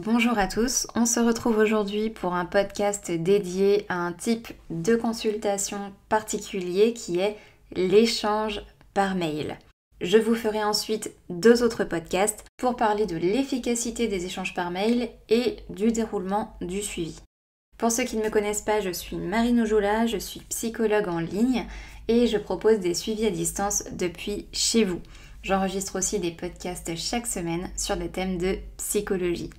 Bonjour à tous, on se retrouve aujourd'hui pour un podcast dédié à un type de consultation particulier qui est l'échange par mail. Je vous ferai ensuite deux autres podcasts pour parler de l'efficacité des échanges par mail et du déroulement du suivi. Pour ceux qui ne me connaissent pas, je suis Marine Ojoula, je suis psychologue en ligne et je propose des suivis à distance depuis chez vous. J'enregistre aussi des podcasts chaque semaine sur des thèmes de psychologie.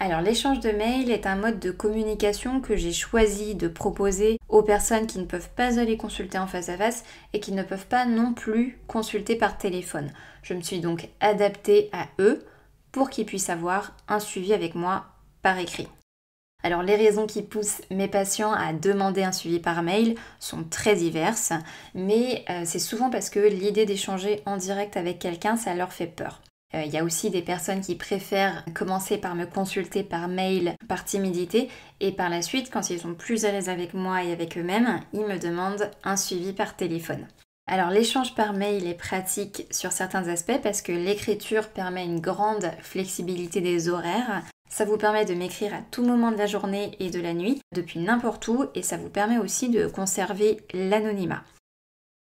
Alors l'échange de mails est un mode de communication que j'ai choisi de proposer aux personnes qui ne peuvent pas aller consulter en face à face et qui ne peuvent pas non plus consulter par téléphone. Je me suis donc adaptée à eux pour qu'ils puissent avoir un suivi avec moi par écrit. Alors les raisons qui poussent mes patients à demander un suivi par mail sont très diverses, mais euh, c'est souvent parce que l'idée d'échanger en direct avec quelqu'un, ça leur fait peur. Euh, il y a aussi des personnes qui préfèrent commencer par me consulter par mail, par timidité, et par la suite, quand ils sont plus à l'aise avec moi et avec eux-mêmes, ils me demandent un suivi par téléphone. Alors l'échange par mail est pratique sur certains aspects parce que l'écriture permet une grande flexibilité des horaires. Ça vous permet de m'écrire à tout moment de la journée et de la nuit, depuis n'importe où, et ça vous permet aussi de conserver l'anonymat.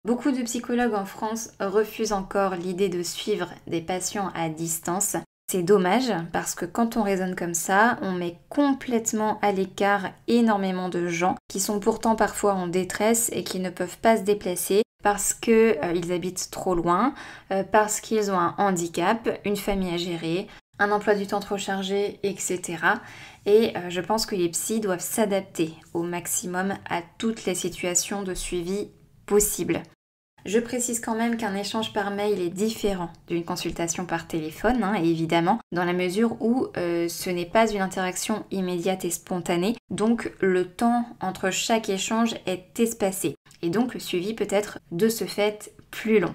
Beaucoup de psychologues en France refusent encore l'idée de suivre des patients à distance. C'est dommage parce que quand on raisonne comme ça, on met complètement à l'écart énormément de gens qui sont pourtant parfois en détresse et qui ne peuvent pas se déplacer parce qu'ils euh, habitent trop loin, euh, parce qu'ils ont un handicap, une famille à gérer, un emploi du temps trop chargé, etc. Et euh, je pense que les psys doivent s'adapter au maximum à toutes les situations de suivi possibles. Je précise quand même qu'un échange par mail est différent d'une consultation par téléphone, hein, évidemment, dans la mesure où euh, ce n'est pas une interaction immédiate et spontanée, donc le temps entre chaque échange est espacé, et donc le suivi peut être de ce fait plus long.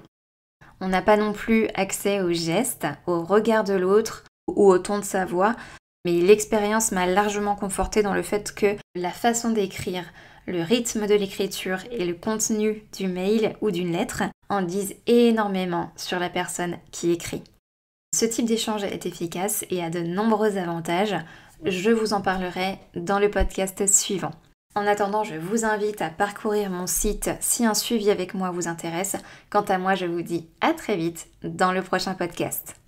On n'a pas non plus accès aux gestes, au regard de l'autre ou au ton de sa voix, mais l'expérience m'a largement confortée dans le fait que la façon d'écrire, le rythme de l'écriture et le contenu du mail ou d'une lettre en disent énormément sur la personne qui écrit. Ce type d'échange est efficace et a de nombreux avantages. Je vous en parlerai dans le podcast suivant. En attendant, je vous invite à parcourir mon site si un suivi avec moi vous intéresse. Quant à moi, je vous dis à très vite dans le prochain podcast.